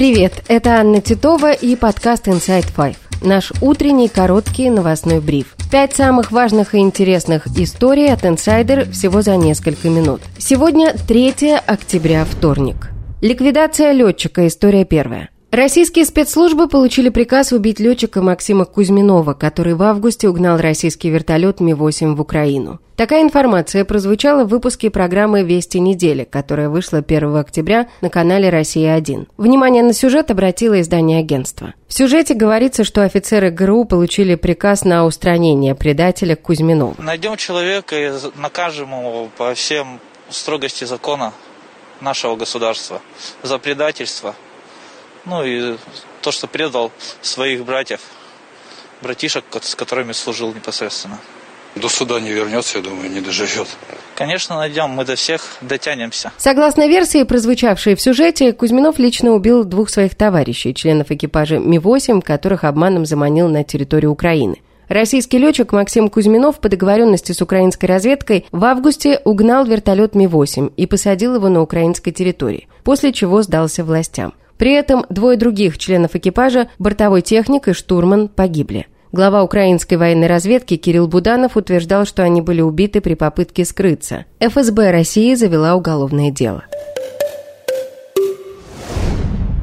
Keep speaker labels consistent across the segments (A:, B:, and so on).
A: Привет, это Анна Титова и подкаст Inside Five. Наш утренний короткий новостной бриф. Пять самых важных и интересных историй от Insider всего за несколько минут. Сегодня 3 октября, вторник. Ликвидация летчика. История первая. Российские спецслужбы получили приказ убить летчика Максима Кузьминова, который в августе угнал российский вертолет Ми-8 в Украину. Такая информация прозвучала в выпуске программы «Вести недели», которая вышла 1 октября на канале «Россия-1». Внимание на сюжет обратило издание агентства. В сюжете говорится, что офицеры ГРУ получили приказ на устранение предателя Кузьминова.
B: Найдем человека и накажем его по всем строгости закона нашего государства за предательство – ну и то, что предал своих братьев, братишек, с которыми служил непосредственно.
C: До суда не вернется, я думаю, не доживет.
B: Конечно, найдем, мы до всех дотянемся.
A: Согласно версии, прозвучавшей в сюжете, Кузьминов лично убил двух своих товарищей, членов экипажа Ми-8, которых обманом заманил на территорию Украины. Российский летчик Максим Кузьминов по договоренности с украинской разведкой в августе угнал вертолет Ми-8 и посадил его на украинской территории, после чего сдался властям. При этом двое других членов экипажа, бортовой техник и штурман, погибли. Глава украинской военной разведки Кирилл Буданов утверждал, что они были убиты при попытке скрыться. ФСБ России завела уголовное дело.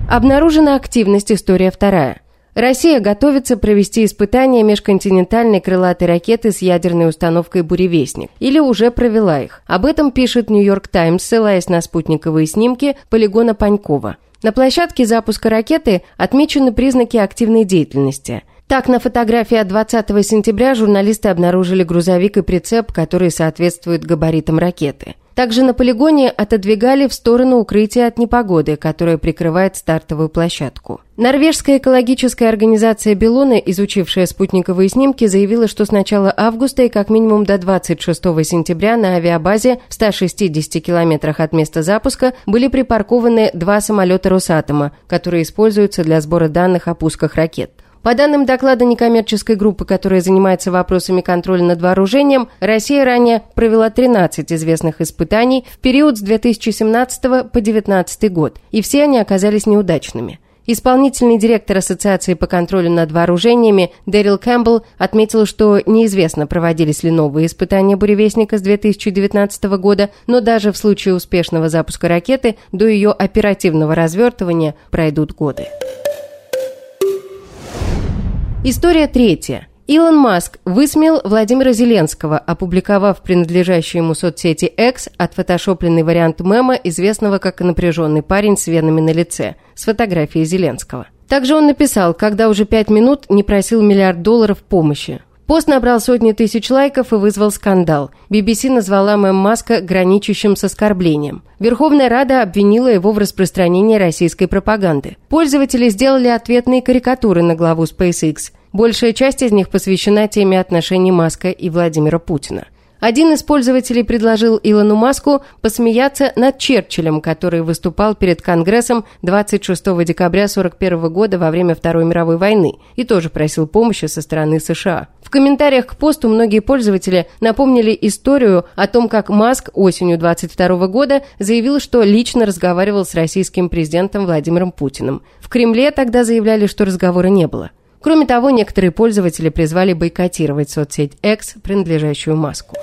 A: Обнаружена активность «История вторая». Россия готовится провести испытания межконтинентальной крылатой ракеты с ядерной установкой «Буревестник» или уже провела их. Об этом пишет «Нью-Йорк Таймс», ссылаясь на спутниковые снимки полигона Панькова. На площадке запуска ракеты отмечены признаки активной деятельности. Так, на фотографии от 20 сентября журналисты обнаружили грузовик и прицеп, которые соответствуют габаритам ракеты. Также на полигоне отодвигали в сторону укрытия от непогоды, которое прикрывает стартовую площадку. Норвежская экологическая организация «Белона», изучившая спутниковые снимки, заявила, что с начала августа и как минимум до 26 сентября на авиабазе в 160 километрах от места запуска были припаркованы два самолета «Росатома», которые используются для сбора данных о пусках ракет. По данным доклада некоммерческой группы, которая занимается вопросами контроля над вооружением, Россия ранее провела 13 известных испытаний в период с 2017 по 2019 год, и все они оказались неудачными. Исполнительный директор Ассоциации по контролю над вооружениями Дэрил Кэмпбелл отметил, что неизвестно, проводились ли новые испытания «Буревестника» с 2019 года, но даже в случае успешного запуска ракеты до ее оперативного развертывания пройдут годы. История третья. Илон Маск высмеял Владимира Зеленского, опубликовав принадлежащий ему соцсети X отфотошопленный вариант мема, известного как «напряженный парень с венами на лице», с фотографией Зеленского. Также он написал, когда уже пять минут не просил миллиард долларов помощи. Пост набрал сотни тысяч лайков и вызвал скандал. BBC назвала мэм Маска граничащим с оскорблением. Верховная Рада обвинила его в распространении российской пропаганды. Пользователи сделали ответные карикатуры на главу SpaceX. Большая часть из них посвящена теме отношений Маска и Владимира Путина. Один из пользователей предложил Илону Маску посмеяться над Черчиллем, который выступал перед Конгрессом 26 декабря 1941 года во время Второй мировой войны и тоже просил помощи со стороны США. В комментариях к посту многие пользователи напомнили историю о том, как Маск осенью 22 года заявил, что лично разговаривал с российским президентом Владимиром Путиным. В Кремле тогда заявляли, что разговора не было. Кроме того, некоторые пользователи призвали бойкотировать соцсеть X, принадлежащую Маску.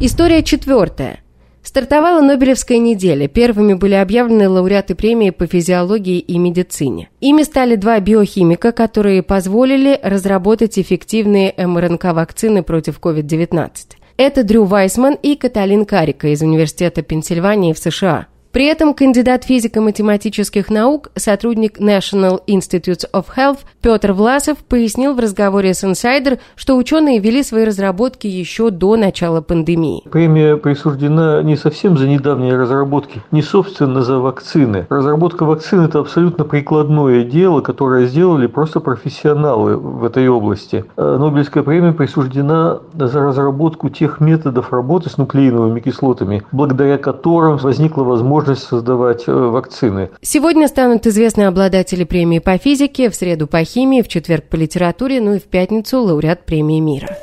A: История четвертая. Стартовала Нобелевская неделя. Первыми были объявлены лауреаты премии по физиологии и медицине. Ими стали два биохимика, которые позволили разработать эффективные МРНК-вакцины против COVID-19. Это Дрю Вайсман и Каталин Карика из Университета Пенсильвании в США. При этом кандидат физико-математических наук, сотрудник National Institutes of Health Петр Власов пояснил в разговоре с Insider, что ученые вели свои разработки еще до начала пандемии.
D: Премия присуждена не совсем за недавние разработки, не собственно за вакцины. Разработка вакцин – это абсолютно прикладное дело, которое сделали просто профессионалы в этой области. А Нобелевская премия присуждена за разработку тех методов работы с нуклеиновыми кислотами, благодаря которым возникла возможность возможность создавать э, вакцины.
A: Сегодня станут известны обладатели премии по физике, в среду по химии, в четверг по литературе, ну и в пятницу лауреат премии мира.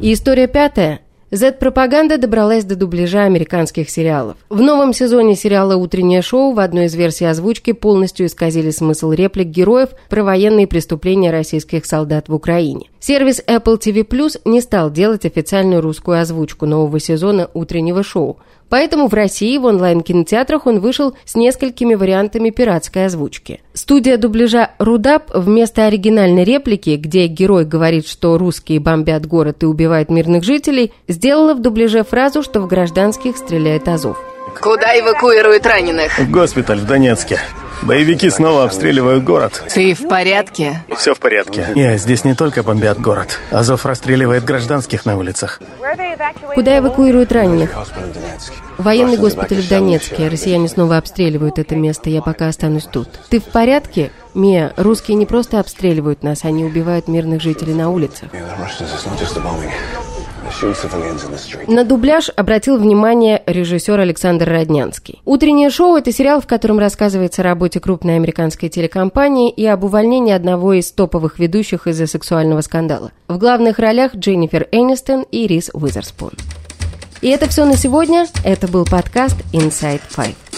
A: И история пятая. Z-пропаганда добралась до дубляжа американских сериалов. В новом сезоне сериала «Утреннее шоу» в одной из версий озвучки полностью исказили смысл реплик героев про военные преступления российских солдат в Украине. Сервис Apple TV Plus не стал делать официальную русскую озвучку нового сезона «Утреннего шоу». Поэтому в России в онлайн-кинотеатрах он вышел с несколькими вариантами пиратской озвучки. Студия дубляжа «Рудап» вместо оригинальной реплики, где герой говорит, что русские бомбят город и убивают мирных жителей, сделала в дубляже фразу, что в гражданских стреляет Азов.
E: Куда эвакуируют раненых?
F: В госпиталь в Донецке. Боевики снова обстреливают город.
E: Ты в порядке?
F: Все в порядке. Не, здесь не только бомбят город. Азов расстреливает гражданских на улицах.
A: Куда эвакуируют раненых? Военный госпиталь в Донецке. Россияне снова обстреливают это место. Я пока останусь тут. Ты в порядке? Мия, русские не просто обстреливают нас, они убивают мирных жителей на улицах. На дубляж обратил внимание режиссер Александр Роднянский. «Утреннее шоу» — это сериал, в котором рассказывается о работе крупной американской телекомпании и об увольнении одного из топовых ведущих из-за сексуального скандала. В главных ролях Дженнифер Энистон и Рис Уизерспун. И это все на сегодня. Это был подкаст Inside Five.